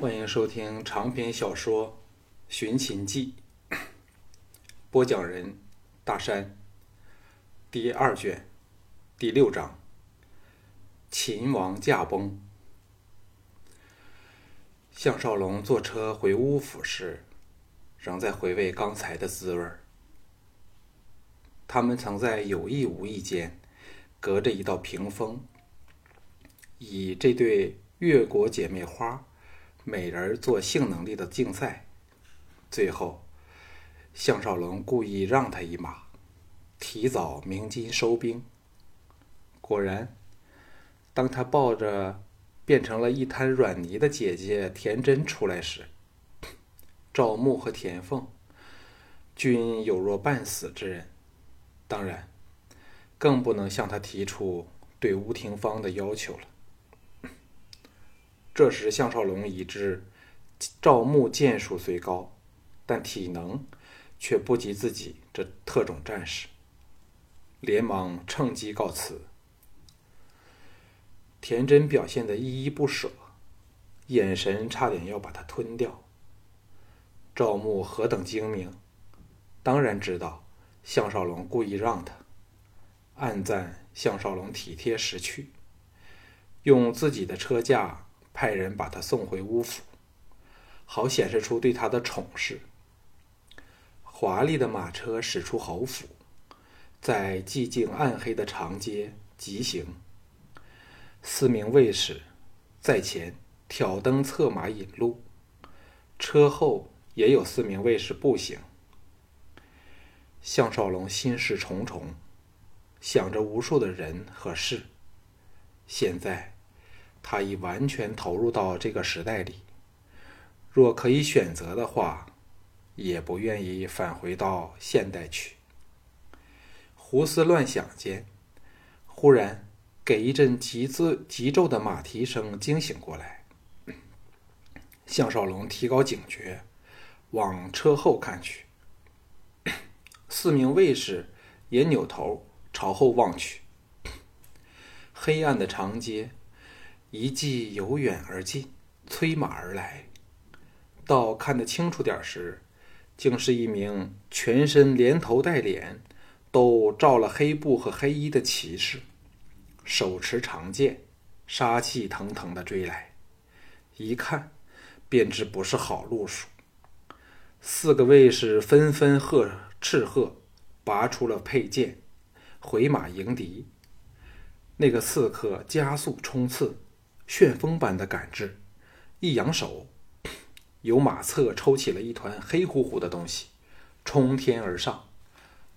欢迎收听长篇小说《寻秦记》，播讲人大山，第二卷，第六章。秦王驾崩。项少龙坐车回乌府时，仍在回味刚才的滋味儿。他们曾在有意无意间，隔着一道屏风，以这对越国姐妹花。美人做性能力的竞赛，最后，项少龙故意让他一马，提早鸣金收兵。果然，当他抱着变成了一滩软泥的姐姐田真出来时，赵牧和田凤均有若半死之人，当然，更不能向他提出对吴廷芳的要求了。这时，项少龙已知赵牧剑术虽高，但体能却不及自己这特种战士，连忙趁机告辞。田真表现得依依不舍，眼神差点要把他吞掉。赵牧何等精明，当然知道项少龙故意让他，暗赞项少龙体贴识趣，用自己的车驾。派人把他送回乌府，好显示出对他的宠视。华丽的马车驶出侯府，在寂静暗黑的长街疾行。四名卫士在前挑灯策马引路，车后也有四名卫士步行。项少龙心事重重，想着无数的人和事。现在。他已完全投入到这个时代里，若可以选择的话，也不愿意返回到现代去。胡思乱想间，忽然给一阵急自急骤的马蹄声惊醒过来。项少龙提高警觉，往车后看去，四名卫士也扭头朝后望去。黑暗的长街。一骑由远而近，催马而来。到看得清楚点时，竟是一名全身连头带脸都罩了黑布和黑衣的骑士，手持长剑，杀气腾腾的追来。一看，便知不是好路数。四个卫士纷纷喝斥喝，拔出了佩剑，回马迎敌。那个刺客加速冲刺。旋风般的赶至，一扬手，由马侧抽起了一团黑乎乎的东西，冲天而上，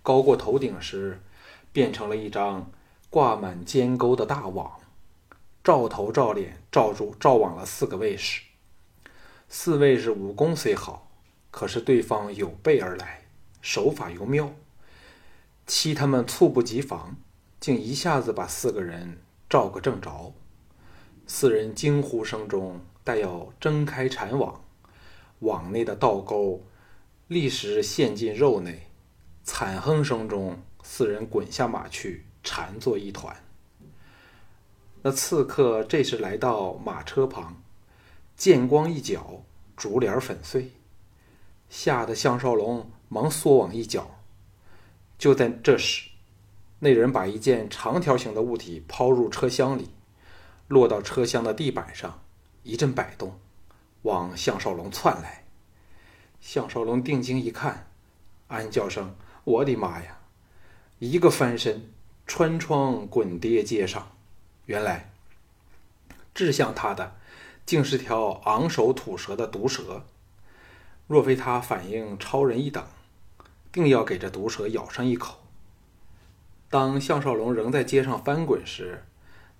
高过头顶时，变成了一张挂满尖钩的大网，照头照脸照住照网了四个卫士。四卫士武功虽好，可是对方有备而来，手法又妙，欺他们猝不及防，竟一下子把四个人照个正着。四人惊呼声中，待要挣开缠网，网内的倒钩立时陷进肉内。惨哼声中，四人滚下马去，缠作一团。那刺客这时来到马车旁，剑光一角，竹帘粉碎，吓得项少龙忙缩往一角。就在这时，那人把一件长条形的物体抛入车厢里。落到车厢的地板上，一阵摆动，往项少龙窜来。项少龙定睛一看，暗叫声：“我的妈呀！”一个翻身，穿窗滚跌街上。原来，掷向他的竟是条昂首吐舌的毒蛇。若非他反应超人一等，定要给这毒蛇咬上一口。当项少龙仍在街上翻滚时，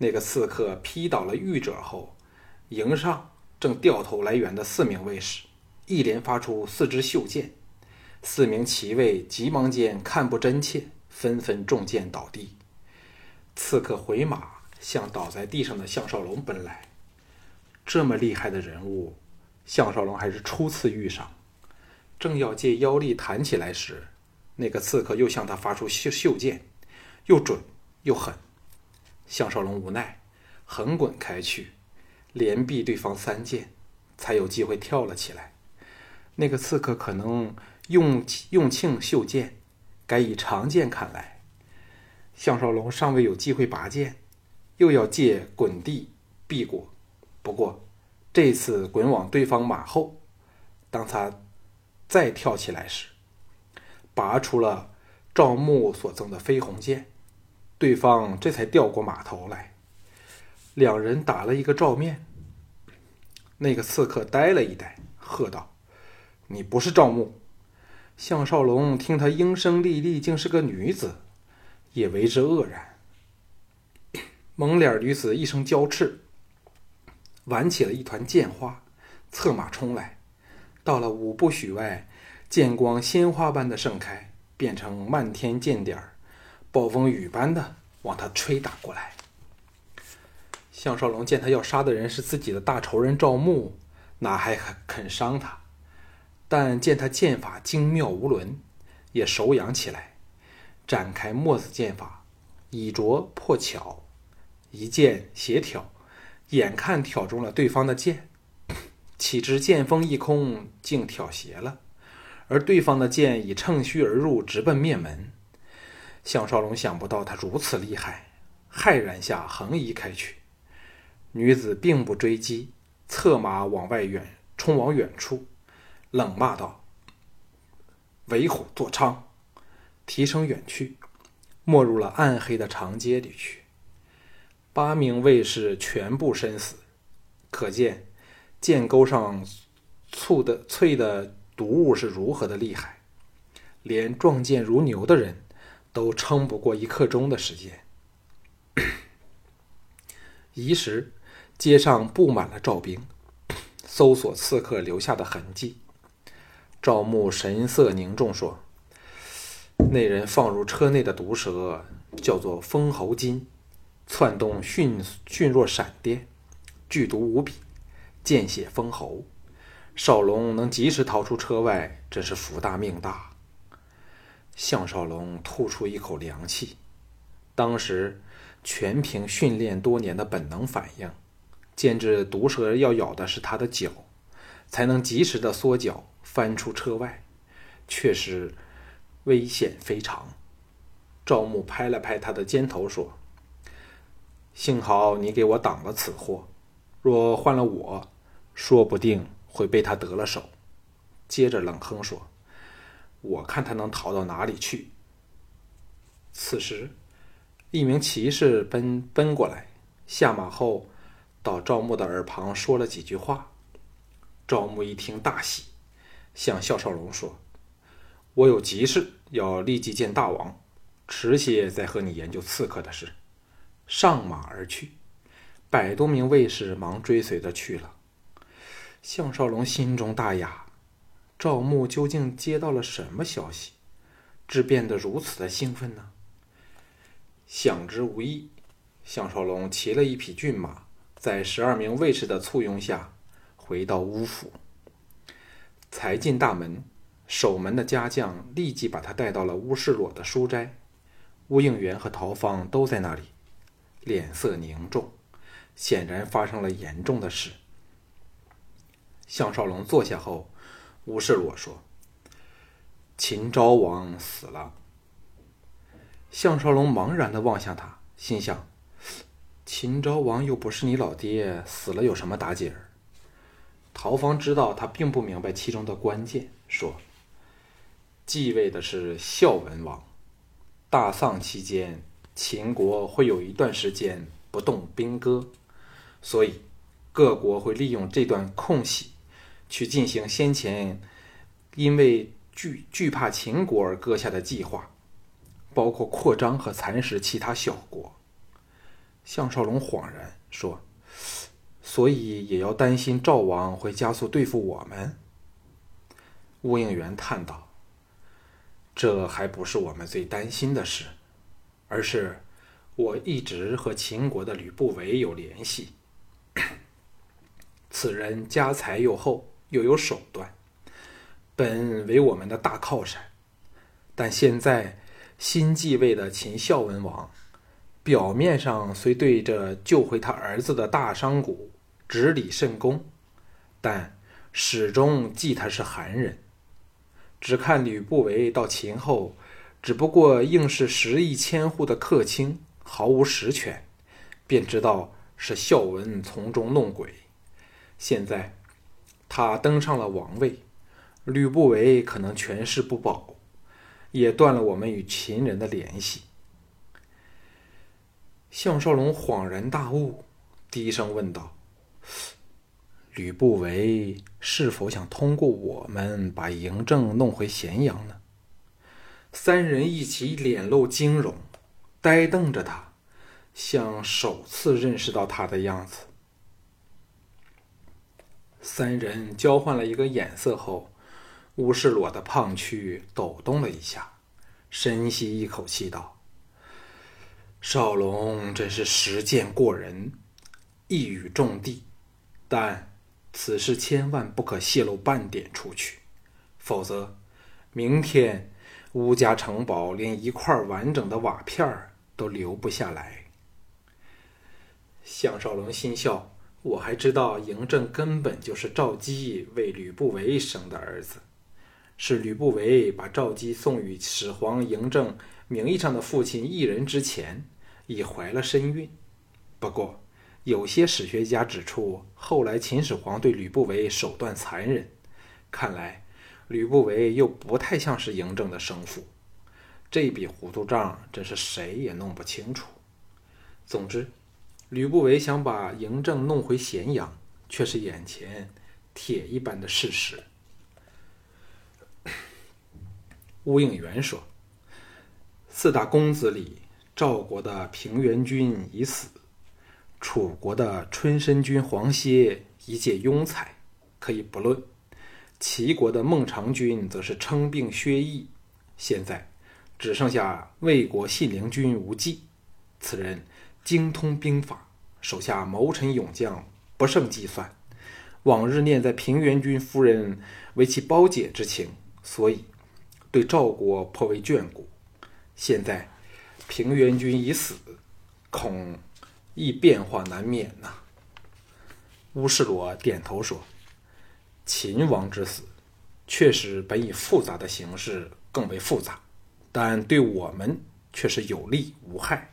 那个刺客劈倒了御者后，迎上正掉头来援的四名卫士，一连发出四支袖箭。四名骑卫急忙间看不真切，纷纷中箭倒地。刺客回马向倒在地上的项少龙奔来。这么厉害的人物，项少龙还是初次遇上。正要借腰力弹起来时，那个刺客又向他发出袖袖箭，又准又狠。项少龙无奈，横滚开去，连毙对方三箭，才有机会跳了起来。那个刺客可能用用庆袖剑，改以长剑砍来。项少龙尚未有机会拔剑，又要借滚地避过。不过这次滚往对方马后，当他再跳起来时，拔出了赵牧所赠的飞鸿剑，对方这才掉过马头来。两人打了一个照面。那个刺客呆了一呆，喝道：“你不是赵牧？”项少龙听他应声丽丽，竟是个女子，也为之愕然。蒙脸女子一声娇斥，挽起了一团剑花，策马冲来，到了五步许外，剑光鲜花般的盛开，变成漫天剑点儿，暴风雨般的往他吹打过来。项少龙见他要杀的人是自己的大仇人赵牧，哪还肯伤他？但见他剑法精妙无伦，也手痒起来，展开墨子剑法，以拙破巧，一剑斜挑，眼看挑中了对方的剑，岂知剑锋一空，竟挑斜了，而对方的剑已乘虚而入，直奔面门。项少龙想不到他如此厉害，骇然下横移开去。女子并不追击，策马往外远冲往远处，冷骂道：“为虎作伥！”提声远去，没入了暗黑的长街里去。八名卫士全部身死，可见剑钩上簇的淬的毒物是如何的厉害，连撞剑如牛的人都撑不过一刻钟的时间。一时。街上布满了赵兵，搜索刺客留下的痕迹。赵牧神色凝重说：“那人放入车内的毒蛇叫做封喉金，窜动迅迅若闪电，剧毒无比，见血封喉。少龙能及时逃出车外，真是福大命大。”项少龙吐出一口凉气，当时全凭训练多年的本能反应。见至毒蛇要咬的是他的脚，才能及时的缩脚翻出车外，确实危险非常。赵牧拍了拍他的肩头说：“幸好你给我挡了此祸，若换了我，说不定会被他得了手。”接着冷哼说：“我看他能逃到哪里去。”此时，一名骑士奔奔过来，下马后。到赵牧的耳旁说了几句话，赵牧一听大喜，向项少龙说：“我有急事要立即见大王，迟些再和你研究刺客的事。”上马而去，百多名卫士忙追随着去了。项少龙心中大哑，赵牧究竟接到了什么消息，致变得如此的兴奋呢？想之无益，项少龙骑了一匹骏马。在十二名卫士的簇拥下，回到乌府。才进大门，守门的家将立即把他带到了乌世裸的书斋。乌应元和陶芳都在那里，脸色凝重，显然发生了严重的事。项少龙坐下后，乌世裸说：“秦昭王死了。”项少龙茫然的望向他，心想。秦昭王又不是你老爹，死了有什么打紧儿？陶方知道他并不明白其中的关键，说：“继位的是孝文王，大丧期间，秦国会有一段时间不动兵戈，所以各国会利用这段空隙，去进行先前因为惧惧怕秦国而搁下的计划，包括扩张和蚕食其他小国。”项少龙恍然说：“所以也要担心赵王会加速对付我们。”乌应元叹道：“这还不是我们最担心的事，而是我一直和秦国的吕不韦有联系。此人家财又厚，又有手段，本为我们的大靠山。但现在新继位的秦孝文王。”表面上虽对着救回他儿子的大商贾执礼甚恭，但始终记他是韩人。只看吕不韦到秦后，只不过应是十亿千户的客卿，毫无实权，便知道是孝文从中弄鬼。现在他登上了王位，吕不韦可能权势不保，也断了我们与秦人的联系。项少龙恍然大悟，低声问道。吕不韦是否想通过我们把嬴政弄回咸阳呢？三人一起脸露惊容，呆瞪着他，像首次认识到他的样子。三人交换了一个眼色后，乌世裸的胖躯抖动了一下，深吸一口气道：“少龙真是识见过人，一语中的，但……”此事千万不可泄露半点出去，否则，明天乌家城堡连一块完整的瓦片都留不下来。项少龙心笑，我还知道嬴政根本就是赵姬为吕不韦生的儿子，是吕不韦把赵姬送与始皇嬴政名义上的父亲一人之前，已怀了身孕。不过。有些史学家指出，后来秦始皇对吕不韦手段残忍，看来吕不韦又不太像是嬴政的生父。这笔糊涂账真是谁也弄不清楚。总之，吕不韦想把嬴政弄回咸阳，却是眼前铁一般的事实。乌应元说：“四大公子里，赵国的平原君已死。”楚国的春申君黄歇一介庸才，可以不论；齐国的孟尝君则是称病薛役。现在只剩下魏国信陵君无忌，此人精通兵法，手下谋臣勇将不胜计算。往日念在平原君夫人为其胞姐之情，所以对赵国颇为眷顾。现在平原君已死，恐。亦变化难免呐。乌世罗点头说：“秦王之死，确实本以复杂的形式更为复杂，但对我们却是有利无害。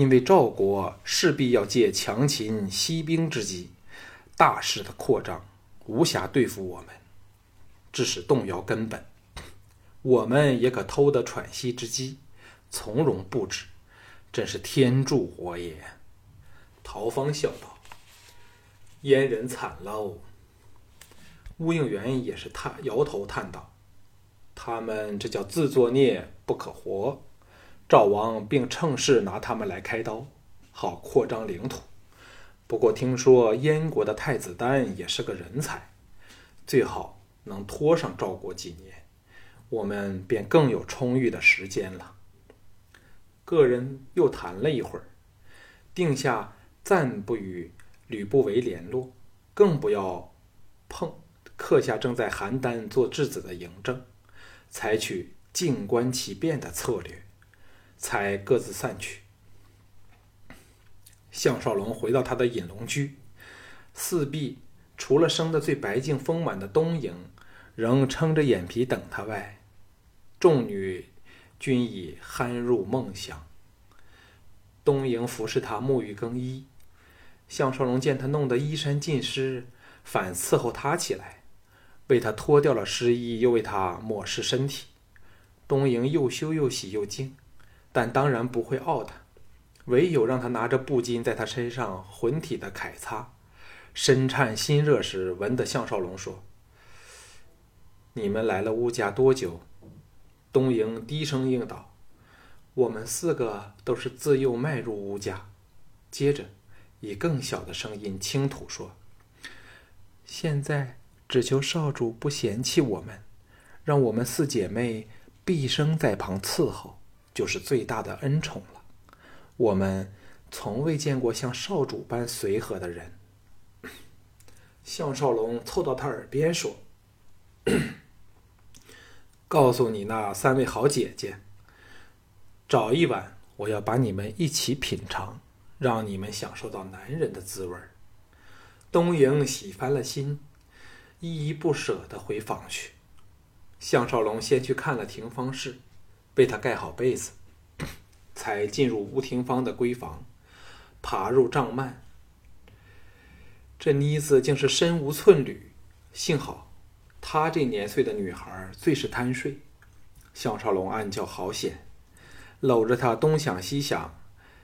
因为赵国势必要借强秦息兵之机，大势的扩张，无暇对付我们，致使动摇根本。我们也可偷得喘息之机，从容布置，真是天助我也。”陶方笑道：“燕人惨喽。”乌应元也是叹摇头叹道：“他们这叫自作孽不可活。”赵王并趁势拿他们来开刀，好扩张领土。不过听说燕国的太子丹也是个人才，最好能拖上赵国几年，我们便更有充裕的时间了。个人又谈了一会儿，定下。暂不与吕不韦联络，更不要碰刻下正在邯郸做质子的嬴政，采取静观其变的策略，才各自散去。项少龙回到他的隐龙居，四壁除了生得最白净丰满的东瀛仍撑着眼皮等他外，众女均已酣入梦乡。东瀛服侍他沐浴更衣。项少龙见他弄得衣衫尽湿，反伺候他起来，为他脱掉了湿衣，又为他抹拭身体。东瀛又羞又喜又惊，但当然不会傲他，唯有让他拿着布巾在他身上浑体的揩擦。身颤心热时，闻得项少龙说：“你们来了乌家多久？”东瀛低声应道：“我们四个都是自幼迈入乌家。”接着。以更小的声音轻吐说：“现在只求少主不嫌弃我们，让我们四姐妹毕生在旁伺候，就是最大的恩宠了。我们从未见过像少主般随和的人。”项少龙凑到他耳边说：“告诉你那三位好姐姐，早一晚我要把你们一起品尝。”让你们享受到男人的滋味。东瀛喜翻了心，依依不舍地回房去。项少龙先去看了廷芳室，为他盖好被子，才进入吴廷芳的闺房，爬入帐幔。这妮子竟是身无寸缕，幸好，她这年岁的女孩最是贪睡。项少龙暗叫好险，搂着她东想西想，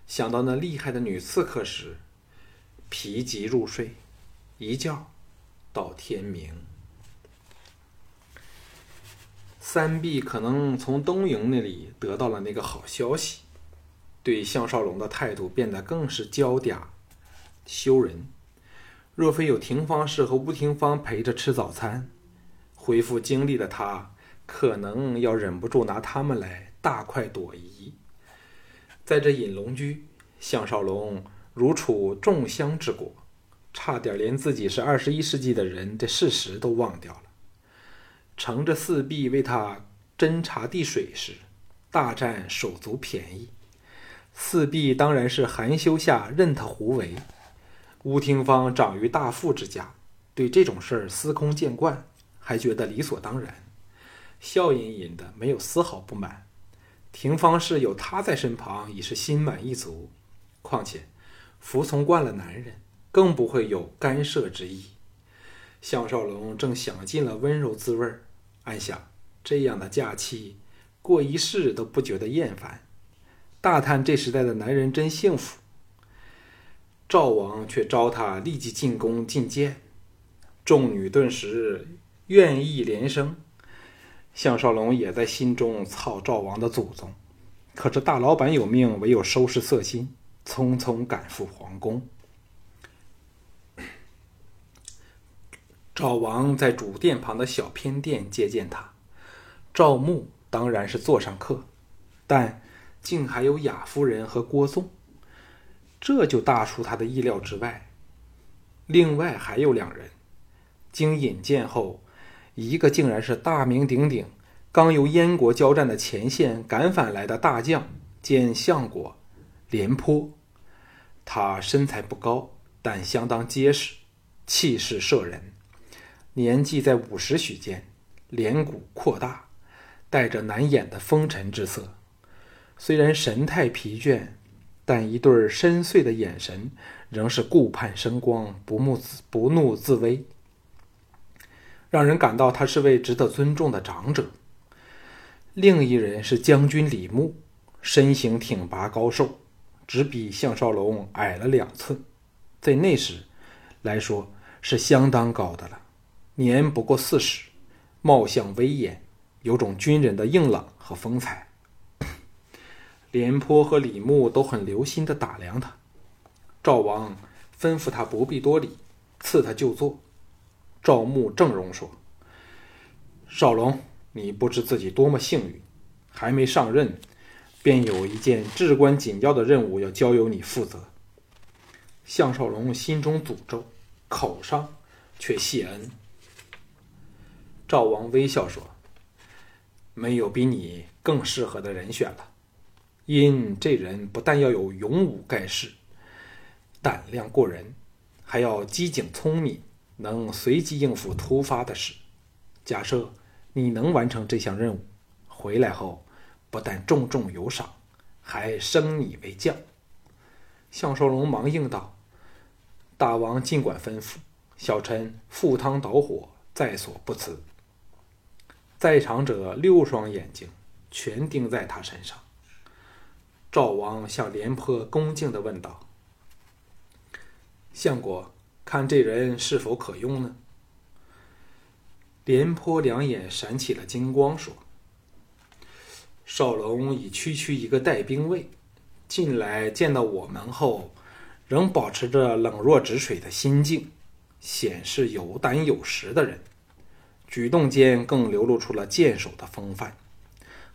想到那厉害的女刺客时，疲极入睡，一觉到天明。三碧可能从东营那里得到了那个好消息，对项少龙的态度变得更是娇嗲羞人。若非有廷芳氏和吴廷芳陪着吃早餐，恢复精力的他可能要忍不住拿他们来大快朵颐。在这隐龙居，项少龙如处众香之国，差点连自己是二十一世纪的人这事实都忘掉了。乘着四壁为他斟茶递水时，大占手足便宜。四壁当然是含羞下任他胡为。吴廷芳长于大富之家，对这种事儿司空见惯，还觉得理所当然，笑吟吟的，没有丝毫不满。廷芳氏有他在身旁，已是心满意足。况且服从惯了男人，更不会有干涉之意。项少龙正享尽了温柔滋味儿。暗想：这样的假期，过一世都不觉得厌烦，大叹这时代的男人真幸福。赵王却召他立即进宫觐见，众女顿时怨意连声。项少龙也在心中操赵王的祖宗，可是大老板有命，唯有收拾色心，匆匆赶赴皇宫。赵王在主殿旁的小偏殿接见他，赵牧当然是座上客，但竟还有雅夫人和郭纵，这就大出他的意料之外。另外还有两人，经引荐后，一个竟然是大名鼎鼎、刚由燕国交战的前线赶返来的大将兼相国廉颇。他身材不高，但相当结实，气势慑人。年纪在五十许间，脸骨扩大，带着难掩的风尘之色。虽然神态疲倦，但一对深邃的眼神仍是顾盼生光，不怒自不怒自威，让人感到他是位值得尊重的长者。另一人是将军李牧，身形挺拔高瘦，只比项少龙矮了两寸，在那时来说是相当高的了。年不过四十，貌相威严，有种军人的硬朗和风采。廉颇和李牧都很留心地打量他。赵王吩咐他不必多礼，赐他就坐。赵牧正容说：“少龙，你不知自己多么幸运，还没上任，便有一件至关紧要的任务要交由你负责。”项少龙心中诅咒，口上却谢恩。赵王微笑说：“没有比你更适合的人选了。因这人不但要有勇武盖世、胆量过人，还要机警聪明，能随机应付突发的事。假设你能完成这项任务，回来后不但重重有赏，还升你为将。”项少龙忙应道：“大王尽管吩咐，小臣赴汤蹈火，在所不辞。”在场者六双眼睛全盯在他身上。赵王向廉颇恭敬地问道：“相国，看这人是否可用呢？”廉颇两眼闪起了金光，说：“少龙已区区一个带兵卫，进来见到我们后，仍保持着冷若止水的心境，显是有胆有识的人。”举动间更流露出了剑手的风范，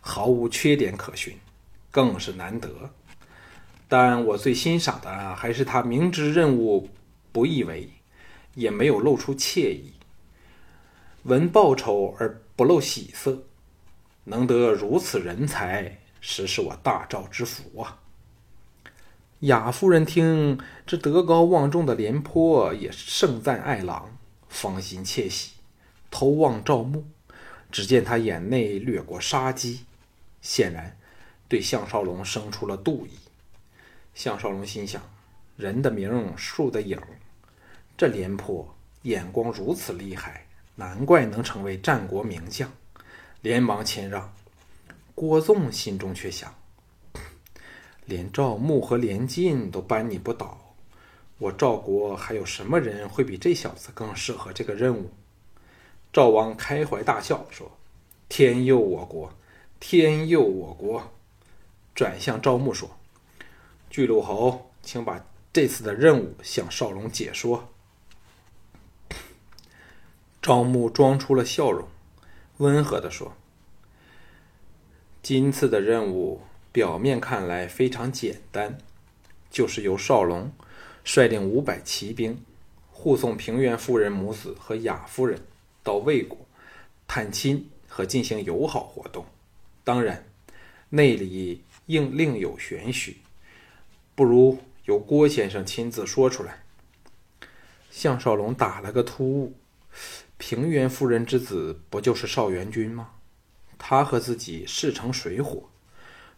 毫无缺点可寻，更是难得。但我最欣赏的还是他明知任务不易为，也没有露出惬意，闻报酬而不露喜色，能得如此人才，实是我大赵之福啊！雅夫人听这德高望重的廉颇也盛赞爱郎，芳心窃喜。偷望赵牧。只见他眼内掠过杀机，显然对项少龙生出了妒意。项少龙心想：人的名，树的影，这廉颇眼光如此厉害，难怪能成为战国名将。连忙谦让。郭纵心中却想：连赵牧和连晋都扳你不倒，我赵国还有什么人会比这小子更适合这个任务？赵王开怀大笑说：“天佑我国，天佑我国！”转向赵牧说：“巨鹿侯，请把这次的任务向少龙解说。”赵牧装出了笑容，温和的说：“今次的任务表面看来非常简单，就是由少龙率领五百骑兵护送平原夫人母子和雅夫人。”到魏国探亲和进行友好活动，当然内里应另有玄虚，不如由郭先生亲自说出来。项少龙打了个突兀，平原夫人之子不就是邵元君吗？他和自己势成水火，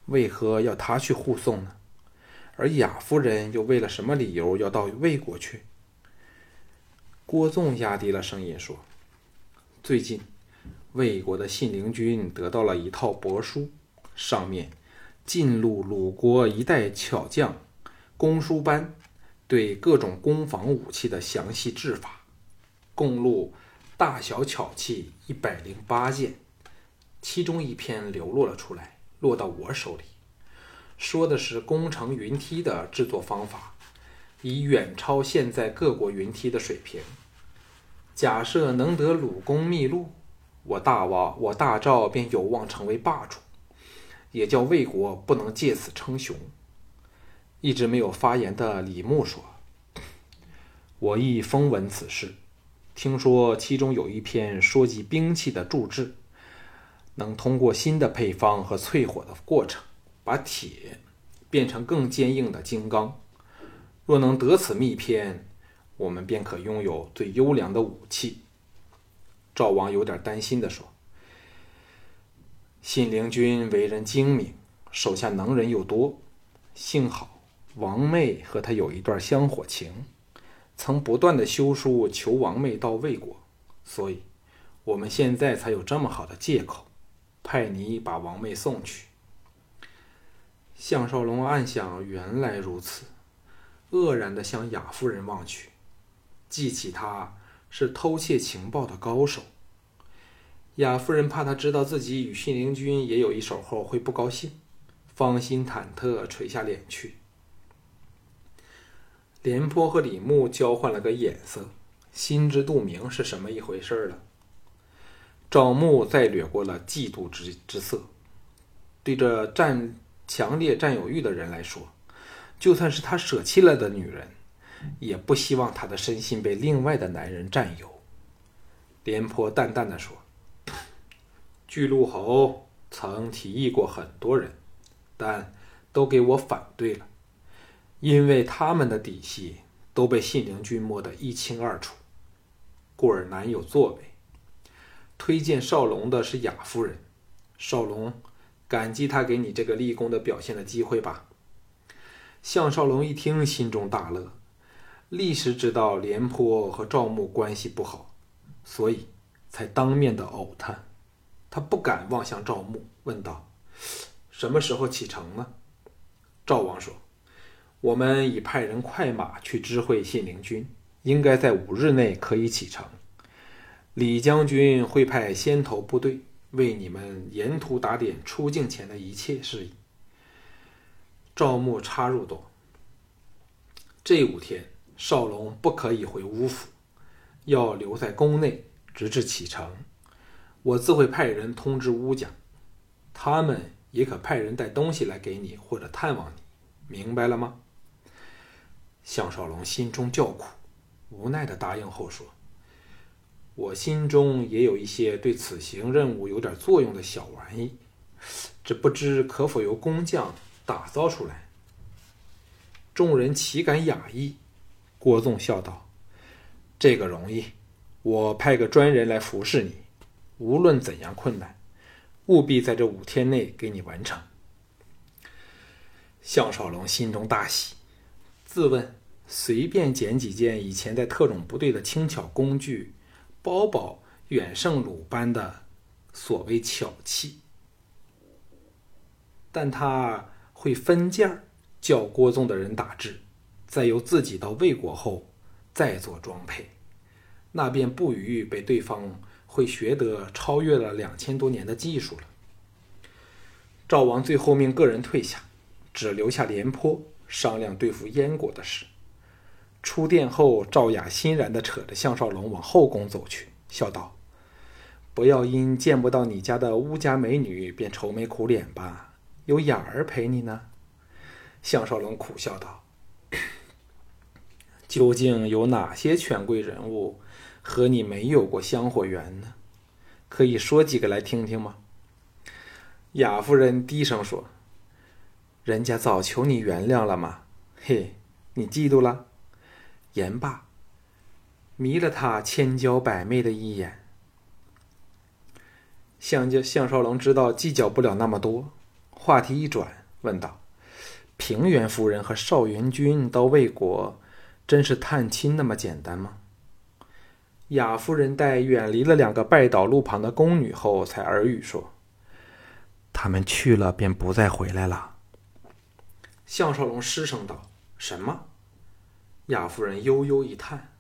为何要他去护送呢？而雅夫人又为了什么理由要到魏国去？郭纵压低了声音说。最近，魏国的信陵君得到了一套帛书，上面记录鲁国一代巧匠公输班对各种攻防武器的详细制法，共录大小巧器一百零八件。其中一篇流落了出来，落到我手里，说的是工程云梯的制作方法，已远超现在各国云梯的水平。假设能得鲁公秘录，我大王我大赵便有望成为霸主，也叫魏国不能借此称雄。一直没有发言的李牧说：“我亦风闻此事，听说其中有一篇说及兵器的铸制，能通过新的配方和淬火的过程，把铁变成更坚硬的金刚。若能得此秘篇。”我们便可拥有最优良的武器。赵王有点担心地说：“信陵君为人精明，手下能人又多，幸好王妹和他有一段香火情，曾不断的修书求王妹到魏国，所以我们现在才有这么好的借口，派你把王妹送去。”项少龙暗想：原来如此，愕然的向雅夫人望去。记起他是偷窃情报的高手，雅夫人怕他知道自己与信陵君也有一手后会不高兴，芳心忐忑，垂下脸去。廉颇和李牧交换了个眼色，心知肚明是什么一回事了。赵牧再掠过了嫉妒之之色，对这占强烈占有欲的人来说，就算是他舍弃了的女人。也不希望他的身心被另外的男人占有。廉颇淡淡的说：“巨鹿侯曾提议过很多人，但都给我反对了，因为他们的底细都被信陵君摸得一清二楚，故而难有作为。推荐少龙的是雅夫人，少龙感激他给你这个立功的表现的机会吧。”项少龙一听，心中大乐。立时知道廉颇和赵牧关系不好，所以才当面的呕叹。他不敢望向赵牧，问道：“什么时候启程呢？”赵王说：“我们已派人快马去知会信陵君，应该在五日内可以启程。李将军会派先头部队为你们沿途打点出境前的一切事宜。”赵牧插入道：“这五天。”少龙不可以回乌府，要留在宫内，直至启程。我自会派人通知乌家，他们也可派人带东西来给你，或者探望你，明白了吗？项少龙心中叫苦，无奈的答应后说：“我心中也有一些对此行任务有点作用的小玩意，只不知可否由工匠打造出来。”众人岂敢雅意。郭纵笑道：“这个容易，我派个专人来服侍你，无论怎样困难，务必在这五天内给你完成。”项少龙心中大喜，自问随便捡几件以前在特种部队的轻巧工具，包保远胜鲁班的所谓巧器。但他会分件儿叫郭纵的人打制，再由自己到魏国后再做装配，那便不予被对方会学得超越了两千多年的技术了。赵王最后命个人退下，只留下廉颇商量对付燕国的事。出殿后，赵雅欣然地扯着项少龙往后宫走去，笑道：“不要因见不到你家的乌家美女便愁眉苦脸吧。”有雅儿陪你呢，项少龙苦笑道：“究竟有哪些权贵人物和你没有过香火缘呢？可以说几个来听听吗？”雅夫人低声说：“人家早求你原谅了嘛，嘿，你嫉妒了？”言罢，迷了他千娇百媚的一眼。向家项少龙知道计较不了那么多。话题一转，问道：“平原夫人和邵元君到魏国，真是探亲那么简单吗？”雅夫人待远离了两个拜倒路旁的宫女后，才耳语说：“他们去了，便不再回来了。”项少龙失声道：“什么？”雅夫人悠悠一叹：“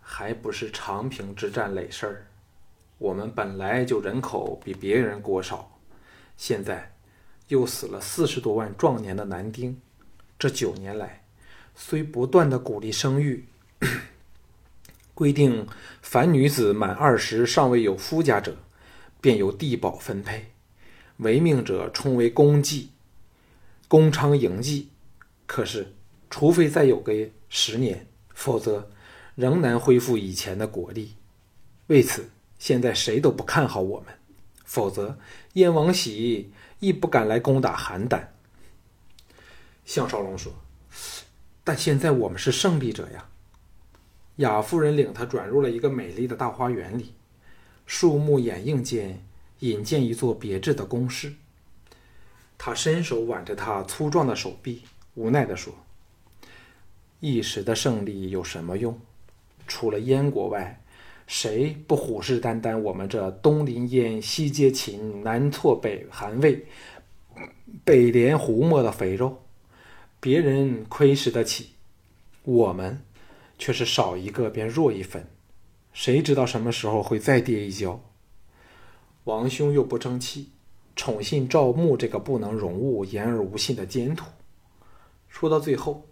还不是长平之战累事儿。我们本来就人口比别人国少，现在……”又死了四十多万壮年的男丁，这九年来，虽不断的鼓励生育，规定凡女子满二十尚未有夫家者，便由地保分配，违命者充为公妓、公娼营妓。可是，除非再有个十年，否则仍难恢复以前的国力。为此，现在谁都不看好我们，否则燕王喜。亦不敢来攻打邯郸。项少龙说：“但现在我们是胜利者呀！”雅夫人领他转入了一个美丽的大花园里，树木掩映间引见一座别致的宫室。他伸手挽着他粗壮的手臂，无奈地说：“一时的胜利有什么用？除了燕国外……”谁不虎视眈眈？我们这东临燕，西接秦，南挫北韩魏，北连胡墨的肥肉，别人窥视得起，我们却是少一个便弱一分。谁知道什么时候会再跌一跤？王兄又不争气，宠信赵牧这个不能容物、言而无信的奸徒。说到最后，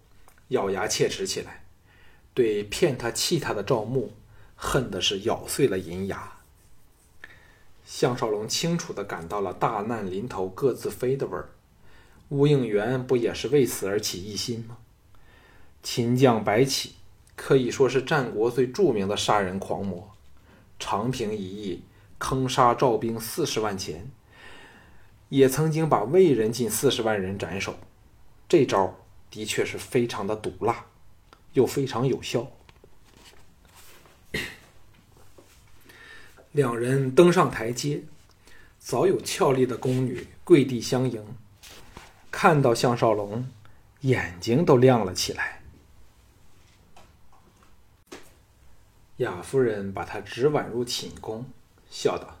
咬牙切齿起来，对骗他、气他的赵牧。恨的是咬碎了银牙。项少龙清楚的感到了大难临头各自飞的味儿，乌应元不也是为此而起异心吗？秦将白起可以说是战国最著名的杀人狂魔，长平一役坑杀赵兵四十万前，也曾经把魏人近四十万人斩首，这招的确是非常的毒辣，又非常有效。两人登上台阶，早有俏丽的宫女跪地相迎。看到项少龙，眼睛都亮了起来。雅夫人把他直挽入寝宫，笑道：“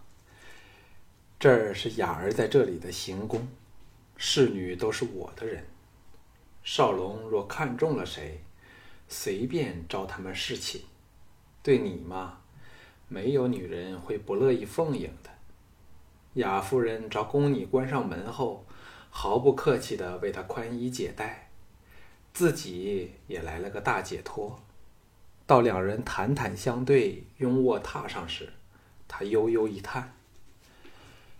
这儿是雅儿在这里的行宫，侍女都是我的人。少龙若看中了谁，随便招他们侍寝。对你嘛。”没有女人会不乐意奉迎的。雅夫人找宫女关上门后，毫不客气地为他宽衣解带，自己也来了个大解脱。到两人坦坦相对，拥卧榻上时，他悠悠一叹：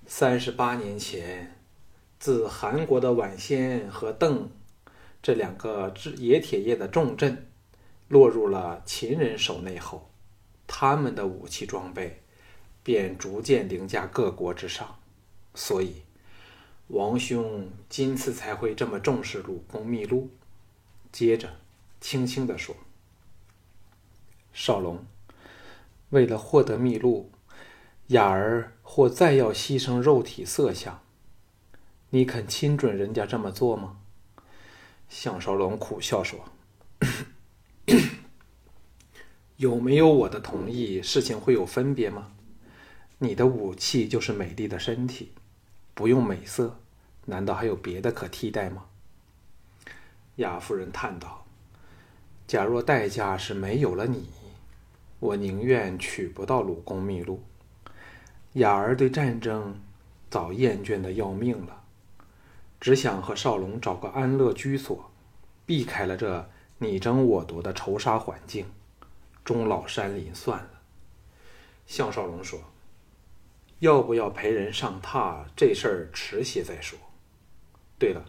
三十八年前，自韩国的宛仙和邓这两个冶铁业的重镇落入了秦人手内后。他们的武器装备便逐渐凌驾各国之上，所以王兄今次才会这么重视鲁公秘录。接着，轻轻地说：“少龙，为了获得秘录，雅儿或再要牺牲肉体色相，你肯亲准人家这么做吗？项少龙苦笑说：“ 有没有我的同意，事情会有分别吗？你的武器就是美丽的身体，不用美色，难道还有别的可替代吗？”雅夫人叹道：“假若代价是没有了你，我宁愿娶不到鲁公秘录。雅儿对战争早厌倦的要命了。”只想和少龙找个安乐居所，避开了这你争我夺的仇杀环境，终老山林算了。项少龙说：“要不要陪人上榻？这事儿迟些再说。对了，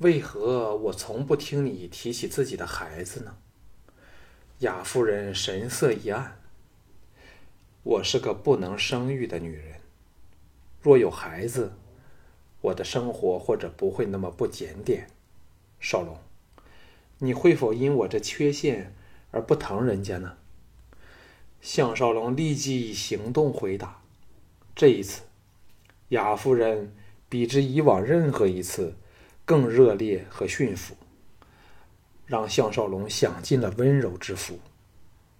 为何我从不听你提起自己的孩子呢？”雅夫人神色一暗：“我是个不能生育的女人，若有孩子。”我的生活或者不会那么不检点，少龙，你会否因我这缺陷而不疼人家呢？项少龙立即以行动回答。这一次，雅夫人比之以往任何一次更热烈和驯服，让项少龙享尽了温柔之福，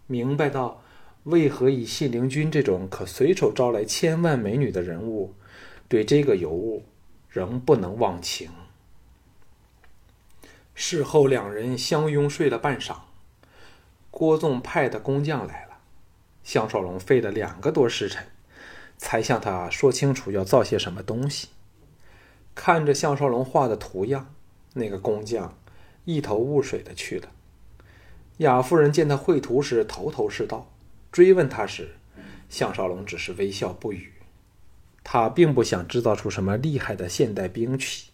明白到为何以信陵君这种可随手招来千万美女的人物，对这个尤物。仍不能忘情。事后，两人相拥睡了半晌。郭纵派的工匠来了，项少龙费了两个多时辰，才向他说清楚要造些什么东西。看着项少龙画的图样，那个工匠一头雾水的去了。雅夫人见他绘图时头头是道，追问他时，项少龙只是微笑不语。他并不想制造出什么厉害的现代兵器，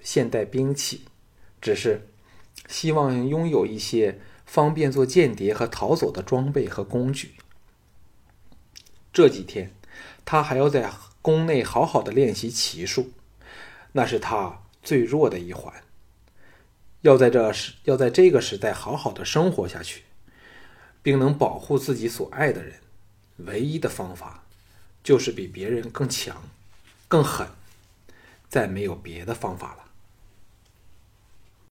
现代兵器，只是希望拥有一些方便做间谍和逃走的装备和工具。这几天，他还要在宫内好好的练习骑术，那是他最弱的一环。要在这时，要在这个时代好好的生活下去，并能保护自己所爱的人，唯一的方法。就是比别人更强、更狠，再没有别的方法了。